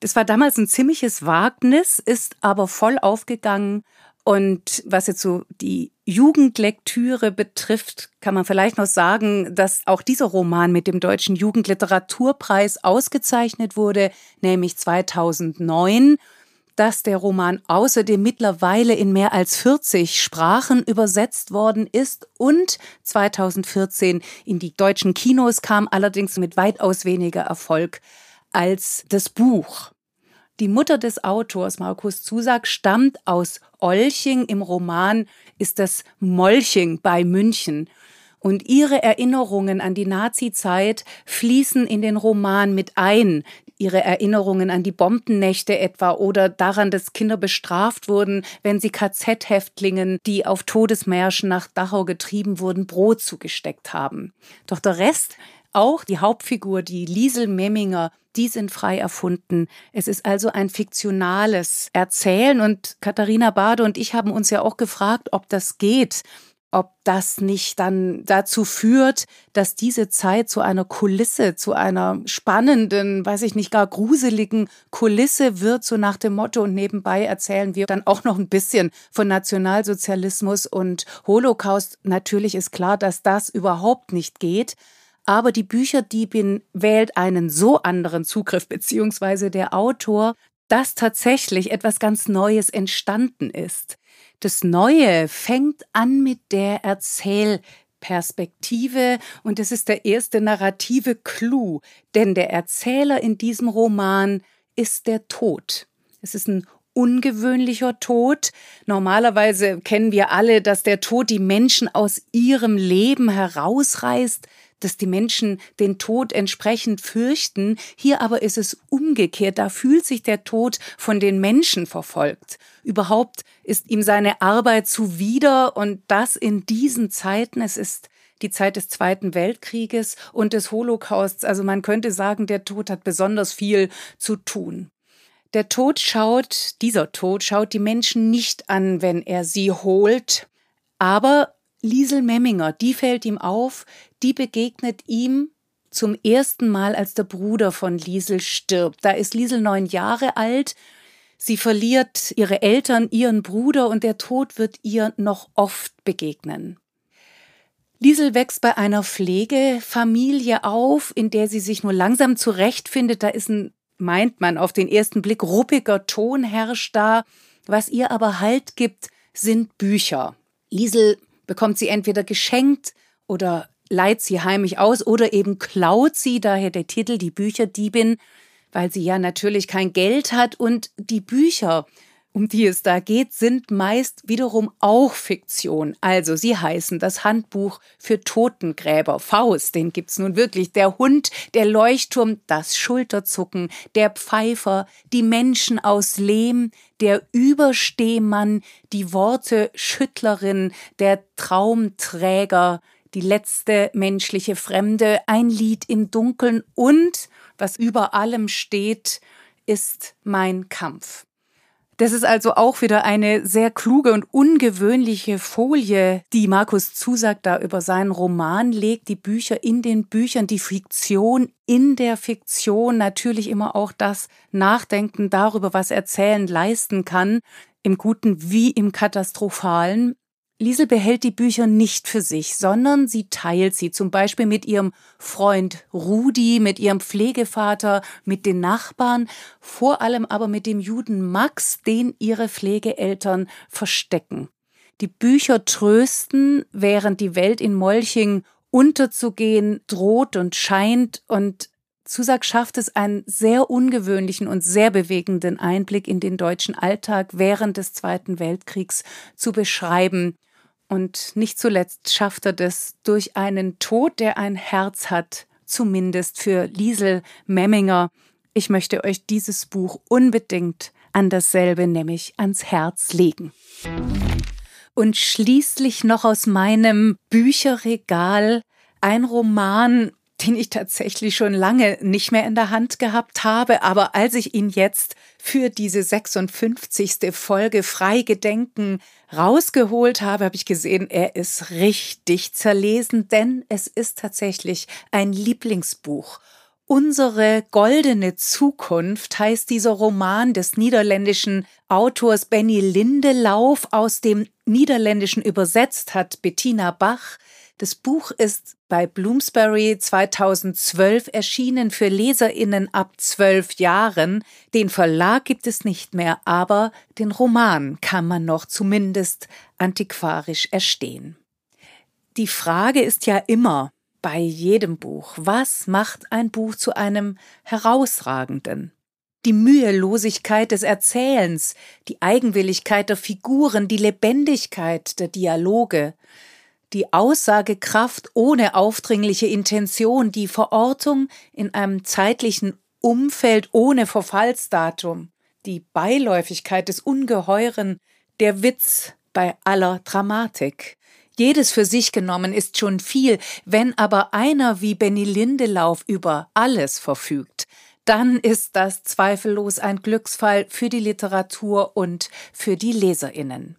Das war damals ein ziemliches Wagnis, ist aber voll aufgegangen. Und was jetzt so die Jugendlektüre betrifft, kann man vielleicht noch sagen, dass auch dieser Roman mit dem Deutschen Jugendliteraturpreis ausgezeichnet wurde, nämlich 2009 dass der Roman außerdem mittlerweile in mehr als 40 Sprachen übersetzt worden ist und 2014 in die deutschen Kinos kam, allerdings mit weitaus weniger Erfolg als das Buch. Die Mutter des Autors, Markus Zusag, stammt aus Olching. Im Roman ist das Molching bei München. Und ihre Erinnerungen an die Nazizeit fließen in den Roman mit ein. Ihre Erinnerungen an die Bombennächte etwa oder daran, dass Kinder bestraft wurden, wenn sie KZ-Häftlingen, die auf Todesmärschen nach Dachau getrieben wurden, Brot zugesteckt haben. Doch der Rest auch die Hauptfigur, die Liesel Memminger, die sind frei erfunden. Es ist also ein fiktionales Erzählen und Katharina Bade und ich haben uns ja auch gefragt, ob das geht ob das nicht dann dazu führt, dass diese Zeit zu einer Kulisse, zu einer spannenden, weiß ich nicht, gar gruseligen Kulisse wird, so nach dem Motto. Und nebenbei erzählen wir dann auch noch ein bisschen von Nationalsozialismus und Holocaust. Natürlich ist klar, dass das überhaupt nicht geht. Aber die Bücherdiebin wählt einen so anderen Zugriff, beziehungsweise der Autor, dass tatsächlich etwas ganz Neues entstanden ist. Das Neue fängt an mit der Erzählperspektive und es ist der erste narrative Clou, denn der Erzähler in diesem Roman ist der Tod. Es ist ein ungewöhnlicher Tod. Normalerweise kennen wir alle, dass der Tod die Menschen aus ihrem Leben herausreißt, dass die Menschen den Tod entsprechend fürchten. Hier aber ist es umgekehrt. Da fühlt sich der Tod von den Menschen verfolgt. Überhaupt ist ihm seine Arbeit zuwider und das in diesen Zeiten. Es ist die Zeit des Zweiten Weltkrieges und des Holocausts. Also man könnte sagen, der Tod hat besonders viel zu tun. Der Tod schaut, dieser Tod schaut die Menschen nicht an, wenn er sie holt, aber Liesel Memminger, die fällt ihm auf, die begegnet ihm zum ersten Mal, als der Bruder von Liesel stirbt. Da ist Liesel neun Jahre alt. Sie verliert ihre Eltern, ihren Bruder und der Tod wird ihr noch oft begegnen. Liesel wächst bei einer Pflegefamilie auf, in der sie sich nur langsam zurechtfindet. Da ist ein, meint man auf den ersten Blick, ruppiger Ton herrscht da. Was ihr aber Halt gibt, sind Bücher. Liesel bekommt sie entweder geschenkt oder leiht sie heimlich aus oder eben klaut sie, daher der Titel Die Bücherdiebin, weil sie ja natürlich kein Geld hat. Und die Bücher, um die es da geht, sind meist wiederum auch Fiktion. Also sie heißen das Handbuch für Totengräber, Faust, den gibt's nun wirklich, der Hund, der Leuchtturm, das Schulterzucken, der Pfeifer, die Menschen aus Lehm, der Überstehmann, die Worte Schüttlerin, der Traumträger, die letzte menschliche Fremde, ein Lied im Dunkeln und, was über allem steht, ist mein Kampf. Das ist also auch wieder eine sehr kluge und ungewöhnliche Folie, die Markus Zusagt da über seinen Roman legt, die Bücher in den Büchern, die Fiktion in der Fiktion, natürlich immer auch das Nachdenken darüber, was Erzählen leisten kann, im Guten wie im Katastrophalen. Liesel behält die Bücher nicht für sich, sondern sie teilt sie zum Beispiel mit ihrem Freund Rudi, mit ihrem Pflegevater, mit den Nachbarn, vor allem aber mit dem Juden Max, den ihre Pflegeeltern verstecken. Die Bücher trösten, während die Welt in Molching unterzugehen droht und scheint und Zusag schafft es einen sehr ungewöhnlichen und sehr bewegenden Einblick in den deutschen Alltag während des Zweiten Weltkriegs zu beschreiben. Und nicht zuletzt schafft er das durch einen Tod, der ein Herz hat, zumindest für Liesel Memminger. Ich möchte euch dieses Buch unbedingt an dasselbe, nämlich ans Herz legen. Und schließlich noch aus meinem Bücherregal ein Roman, den ich tatsächlich schon lange nicht mehr in der Hand gehabt habe, aber als ich ihn jetzt für diese 56. Folge Freigedenken rausgeholt habe, habe ich gesehen, er ist richtig zerlesen, denn es ist tatsächlich ein Lieblingsbuch. Unsere goldene Zukunft heißt dieser Roman des niederländischen Autors Benny Lindelauf aus dem Niederländischen übersetzt hat Bettina Bach. Das Buch ist bei Bloomsbury 2012 erschienen für Leserinnen ab zwölf Jahren. Den Verlag gibt es nicht mehr, aber den Roman kann man noch zumindest antiquarisch erstehen. Die Frage ist ja immer bei jedem Buch, was macht ein Buch zu einem herausragenden? Die Mühelosigkeit des Erzählens, die Eigenwilligkeit der Figuren, die Lebendigkeit der Dialoge, die Aussagekraft ohne aufdringliche Intention, die Verortung in einem zeitlichen Umfeld ohne Verfallsdatum, die Beiläufigkeit des Ungeheuren, der Witz bei aller Dramatik. Jedes für sich genommen ist schon viel, wenn aber einer wie Benny Lindelauf über alles verfügt, dann ist das zweifellos ein Glücksfall für die Literatur und für die Leserinnen.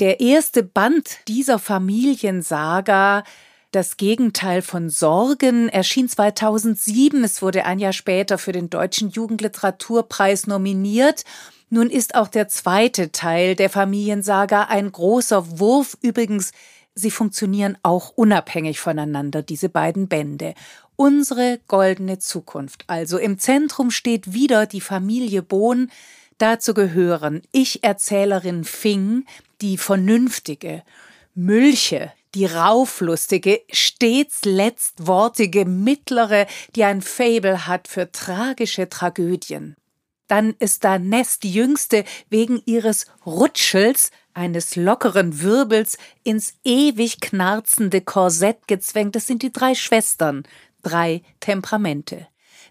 Der erste Band dieser Familiensaga das Gegenteil von Sorgen erschien 2007. Es wurde ein Jahr später für den Deutschen Jugendliteraturpreis nominiert. Nun ist auch der zweite Teil der Familiensaga ein großer Wurf. Übrigens, sie funktionieren auch unabhängig voneinander, diese beiden Bände. Unsere goldene Zukunft. Also im Zentrum steht wieder die Familie Bohn. Dazu gehören Ich-Erzählerin Fing, die vernünftige, Mülche, die rauflustige, stets letztwortige mittlere, die ein Fabel hat für tragische Tragödien. Dann ist da Ness, die jüngste, wegen ihres Rutschels, eines lockeren Wirbels, ins ewig knarzende Korsett gezwängt. Das sind die drei Schwestern, drei Temperamente.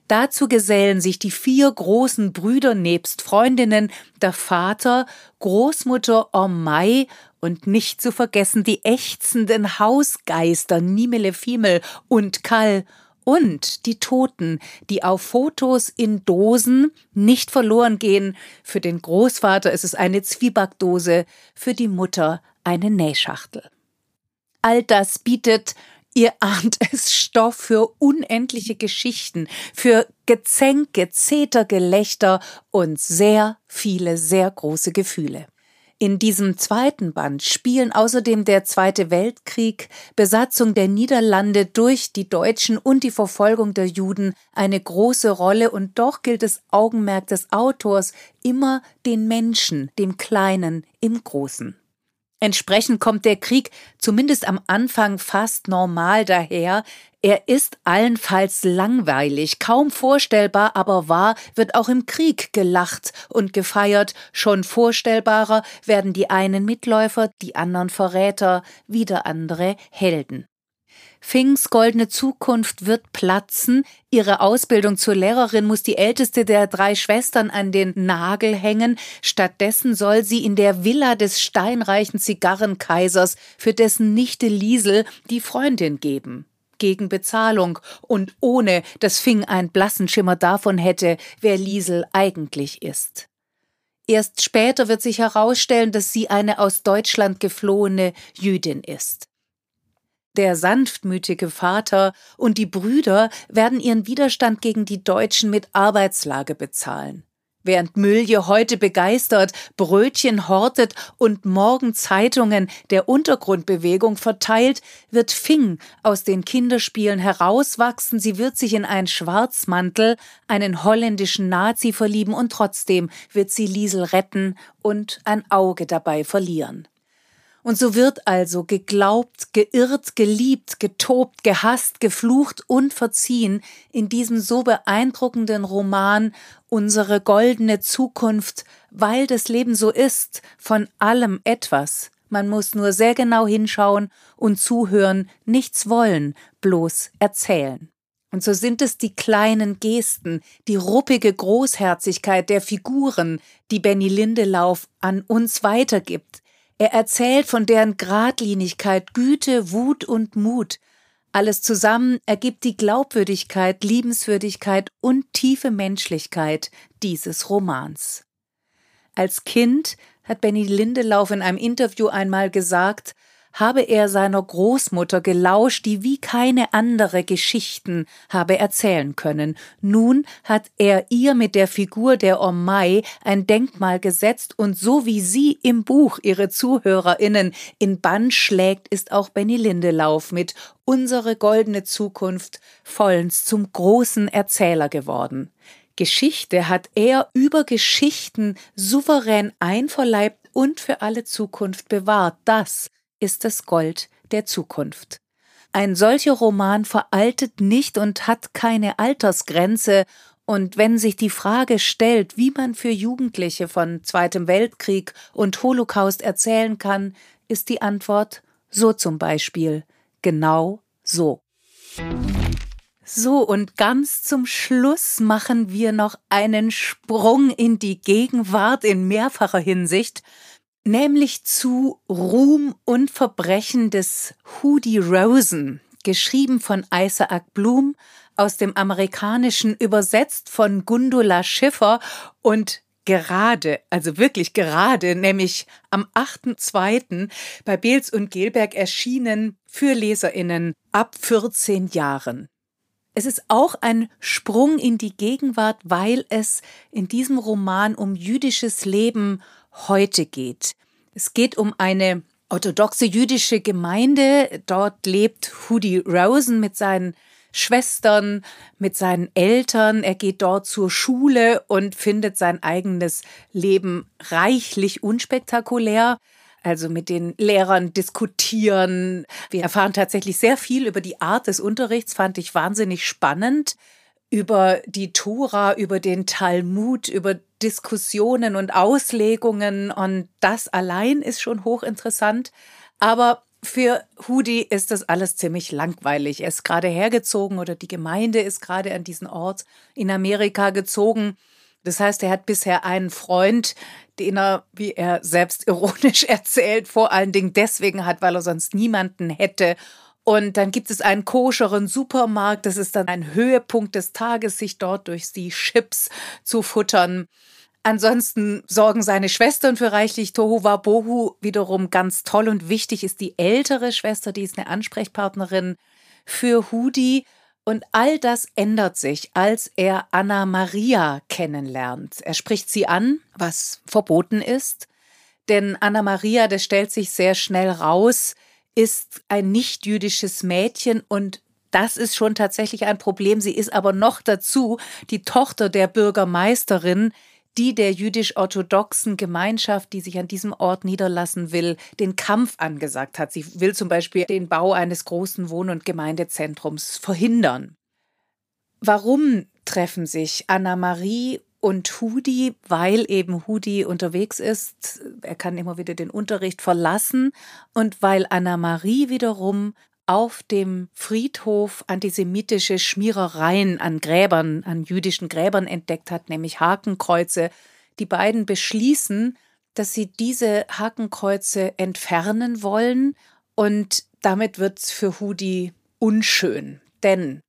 Dazu gesellen sich die vier großen Brüder nebst Freundinnen, der Vater, Großmutter Ormai und nicht zu vergessen die ächzenden Hausgeister Nimele Fiemel und Kall und die Toten, die auf Fotos in Dosen nicht verloren gehen. Für den Großvater ist es eine Zwiebackdose, für die Mutter eine Nähschachtel. All das bietet Ihr ahnt es Stoff für unendliche Geschichten, für Gezänke, Zeter, Gelächter und sehr viele, sehr große Gefühle. In diesem zweiten Band spielen außerdem der Zweite Weltkrieg, Besatzung der Niederlande durch die Deutschen und die Verfolgung der Juden eine große Rolle und doch gilt das Augenmerk des Autors immer den Menschen, dem Kleinen im Großen. Entsprechend kommt der Krieg zumindest am Anfang fast normal daher. Er ist allenfalls langweilig, kaum vorstellbar, aber wahr, wird auch im Krieg gelacht und gefeiert. Schon vorstellbarer werden die einen Mitläufer, die anderen Verräter, wieder andere Helden. Fings goldene Zukunft wird platzen. Ihre Ausbildung zur Lehrerin muss die älteste der drei Schwestern an den Nagel hängen. Stattdessen soll sie in der Villa des steinreichen Zigarrenkaisers für dessen Nichte Liesel die Freundin geben. Gegen Bezahlung und ohne, dass Fing einen blassen Schimmer davon hätte, wer Liesel eigentlich ist. Erst später wird sich herausstellen, dass sie eine aus Deutschland geflohene Jüdin ist. Der sanftmütige Vater und die Brüder werden ihren Widerstand gegen die Deutschen mit Arbeitslage bezahlen. Während Mülje heute begeistert Brötchen hortet und morgen Zeitungen der Untergrundbewegung verteilt, wird Fing aus den Kinderspielen herauswachsen, sie wird sich in einen Schwarzmantel, einen holländischen Nazi verlieben und trotzdem wird sie Liesel retten und ein Auge dabei verlieren. Und so wird also geglaubt, geirrt, geliebt, getobt, gehasst, geflucht und verziehen in diesem so beeindruckenden Roman Unsere goldene Zukunft, weil das Leben so ist, von allem etwas. Man muss nur sehr genau hinschauen und zuhören, nichts wollen, bloß erzählen. Und so sind es die kleinen Gesten, die ruppige Großherzigkeit der Figuren, die Benny Lindelauf an uns weitergibt, er erzählt von deren Gradlinigkeit, Güte, Wut und Mut. Alles zusammen ergibt die Glaubwürdigkeit, Liebenswürdigkeit und tiefe Menschlichkeit dieses Romans. Als Kind hat Benny Lindelauf in einem Interview einmal gesagt, habe er seiner Großmutter gelauscht, die wie keine andere Geschichten habe erzählen können. Nun hat er ihr mit der Figur der Omai ein Denkmal gesetzt und so wie sie im Buch ihre ZuhörerInnen in Bann schlägt, ist auch Benny Lindelauf mit Unsere goldene Zukunft vollends zum großen Erzähler geworden. Geschichte hat er über Geschichten souverän einverleibt und für alle Zukunft bewahrt. Das ist das Gold der Zukunft. Ein solcher Roman veraltet nicht und hat keine Altersgrenze, und wenn sich die Frage stellt, wie man für Jugendliche von Zweitem Weltkrieg und Holocaust erzählen kann, ist die Antwort So zum Beispiel. Genau so. So, und ganz zum Schluss machen wir noch einen Sprung in die Gegenwart in mehrfacher Hinsicht, nämlich zu Ruhm und Verbrechen des Hudi Rosen, geschrieben von Isaac Bloom, aus dem Amerikanischen übersetzt von Gundula Schiffer und gerade, also wirklich gerade, nämlich am 8.2. bei Beels und Gelberg erschienen für LeserInnen ab 14 Jahren. Es ist auch ein Sprung in die Gegenwart, weil es in diesem Roman um jüdisches Leben heute geht. Es geht um eine orthodoxe jüdische Gemeinde. Dort lebt Hudi Rosen mit seinen Schwestern, mit seinen Eltern. Er geht dort zur Schule und findet sein eigenes Leben reichlich unspektakulär. Also mit den Lehrern diskutieren. Wir erfahren tatsächlich sehr viel über die Art des Unterrichts, fand ich wahnsinnig spannend. Über die Tora, über den Talmud, über Diskussionen und Auslegungen. Und das allein ist schon hochinteressant. Aber für Hudi ist das alles ziemlich langweilig. Er ist gerade hergezogen oder die Gemeinde ist gerade an diesen Ort in Amerika gezogen. Das heißt, er hat bisher einen Freund, den er, wie er selbst ironisch erzählt, vor allen Dingen deswegen hat, weil er sonst niemanden hätte. Und dann gibt es einen koscheren Supermarkt. Das ist dann ein Höhepunkt des Tages, sich dort durch die Chips zu futtern. Ansonsten sorgen seine Schwestern für reichlich Tohuwabohu. Wiederum ganz toll und wichtig ist die ältere Schwester, die ist eine Ansprechpartnerin für Hudi. Und all das ändert sich, als er Anna Maria kennenlernt. Er spricht sie an, was verboten ist. Denn Anna Maria, das stellt sich sehr schnell raus, ist ein nicht-jüdisches Mädchen und das ist schon tatsächlich ein Problem. Sie ist aber noch dazu die Tochter der Bürgermeisterin, die der jüdisch-orthodoxen Gemeinschaft, die sich an diesem Ort niederlassen will, den Kampf angesagt hat. Sie will zum Beispiel den Bau eines großen Wohn- und Gemeindezentrums verhindern. Warum treffen sich Anna-Marie und Hudi, weil eben Hudi unterwegs ist. Er kann immer wieder den Unterricht verlassen und weil Anna-Marie wiederum auf dem Friedhof antisemitische Schmierereien an Gräbern, an jüdischen Gräbern entdeckt hat, nämlich Hakenkreuze. Die beiden beschließen, dass sie diese Hakenkreuze entfernen wollen und damit wird's für Hudi unschön, denn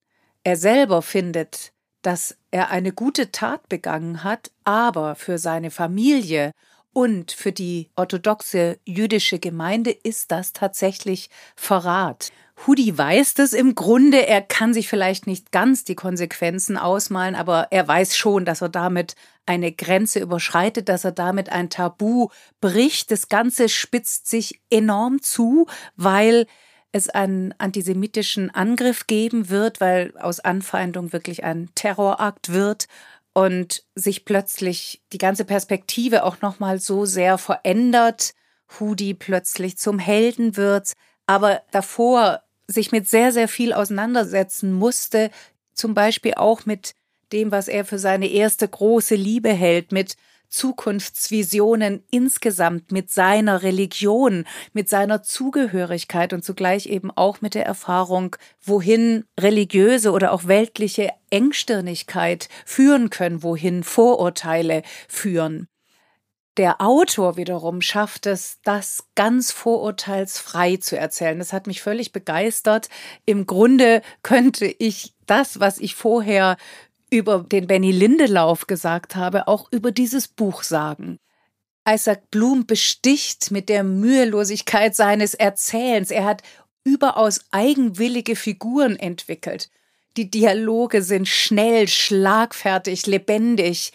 er selber findet, dass er eine gute Tat begangen hat, aber für seine Familie und für die orthodoxe jüdische Gemeinde ist das tatsächlich Verrat. Hudi weiß das im Grunde. Er kann sich vielleicht nicht ganz die Konsequenzen ausmalen, aber er weiß schon, dass er damit eine Grenze überschreitet, dass er damit ein Tabu bricht. Das Ganze spitzt sich enorm zu, weil es einen antisemitischen Angriff geben wird, weil aus Anfeindung wirklich ein Terrorakt wird und sich plötzlich die ganze Perspektive auch noch mal so sehr verändert. Hudi plötzlich zum Helden wird, aber davor sich mit sehr, sehr viel auseinandersetzen musste, zum Beispiel auch mit dem, was er für seine erste große Liebe hält, mit Zukunftsvisionen insgesamt, mit seiner Religion, mit seiner Zugehörigkeit und zugleich eben auch mit der Erfahrung, wohin religiöse oder auch weltliche Engstirnigkeit führen können, wohin Vorurteile führen. Der Autor wiederum schafft es, das ganz vorurteilsfrei zu erzählen. Das hat mich völlig begeistert. Im Grunde könnte ich das, was ich vorher über den Benny Lindelauf gesagt habe, auch über dieses Buch sagen. Isaac Blum besticht mit der Mühelosigkeit seines Erzählens. Er hat überaus eigenwillige Figuren entwickelt. Die Dialoge sind schnell, schlagfertig, lebendig.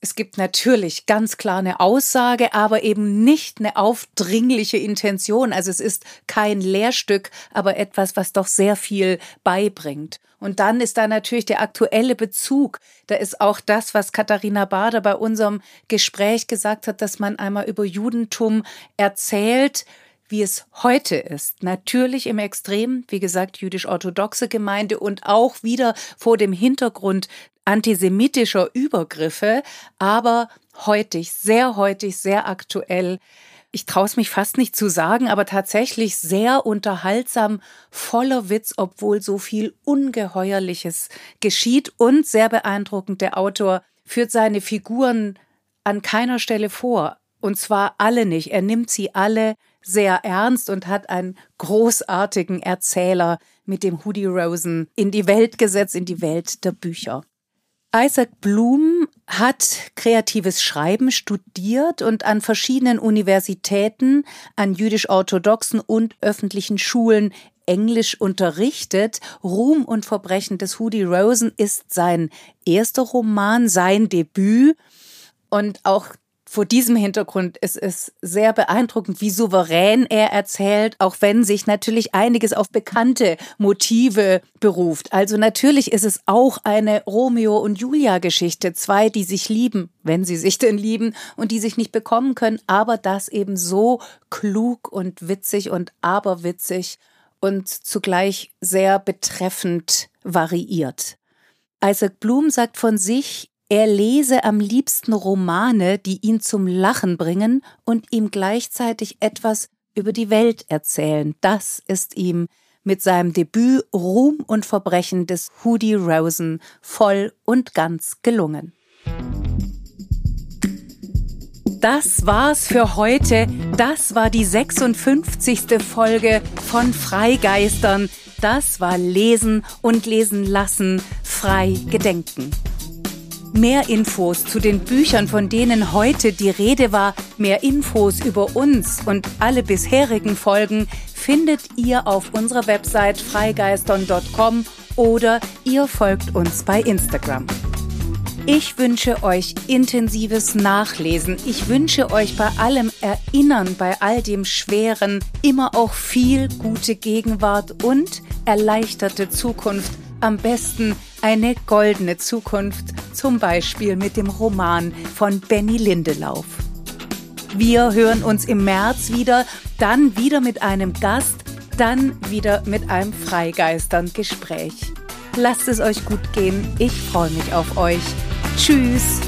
Es gibt natürlich ganz klar eine Aussage, aber eben nicht eine aufdringliche Intention. Also es ist kein Lehrstück, aber etwas, was doch sehr viel beibringt. Und dann ist da natürlich der aktuelle Bezug. Da ist auch das, was Katharina Bader bei unserem Gespräch gesagt hat, dass man einmal über Judentum erzählt, wie es heute ist. Natürlich im Extrem, wie gesagt, jüdisch-orthodoxe Gemeinde und auch wieder vor dem Hintergrund antisemitischer Übergriffe, aber heutig, sehr heutig, sehr aktuell. ich traue es mich fast nicht zu sagen, aber tatsächlich sehr unterhaltsam, voller Witz, obwohl so viel Ungeheuerliches geschieht und sehr beeindruckend. Der Autor führt seine Figuren an keiner Stelle vor. Und zwar alle nicht. Er nimmt sie alle sehr ernst und hat einen großartigen Erzähler mit dem Hoodie Rosen in die Welt gesetzt, in die Welt der Bücher. Isaac Bloom hat kreatives Schreiben studiert und an verschiedenen Universitäten, an jüdisch-orthodoxen und öffentlichen Schulen Englisch unterrichtet. Ruhm und Verbrechen des Hoodie Rosen ist sein erster Roman, sein Debüt. Und auch vor diesem Hintergrund ist es sehr beeindruckend, wie souverän er erzählt, auch wenn sich natürlich einiges auf bekannte Motive beruft. Also natürlich ist es auch eine Romeo und Julia Geschichte, zwei, die sich lieben, wenn sie sich denn lieben und die sich nicht bekommen können, aber das eben so klug und witzig und aberwitzig und zugleich sehr betreffend variiert. Isaac Bloom sagt von sich, er lese am liebsten Romane, die ihn zum Lachen bringen und ihm gleichzeitig etwas über die Welt erzählen. Das ist ihm mit seinem Debüt Ruhm und Verbrechen des Hoodie Rosen voll und ganz gelungen. Das war's für heute. Das war die 56. Folge von Freigeistern. Das war Lesen und Lesen lassen, frei gedenken. Mehr Infos zu den Büchern, von denen heute die Rede war, mehr Infos über uns und alle bisherigen Folgen findet ihr auf unserer Website freigeistern.com oder ihr folgt uns bei Instagram. Ich wünsche euch intensives Nachlesen. Ich wünsche euch bei allem Erinnern, bei all dem Schweren immer auch viel gute Gegenwart und erleichterte Zukunft. Am besten eine goldene Zukunft, zum Beispiel mit dem Roman von Benny Lindelauf. Wir hören uns im März wieder, dann wieder mit einem Gast, dann wieder mit einem Freigeistern Gespräch. Lasst es euch gut gehen, ich freue mich auf euch. Tschüss!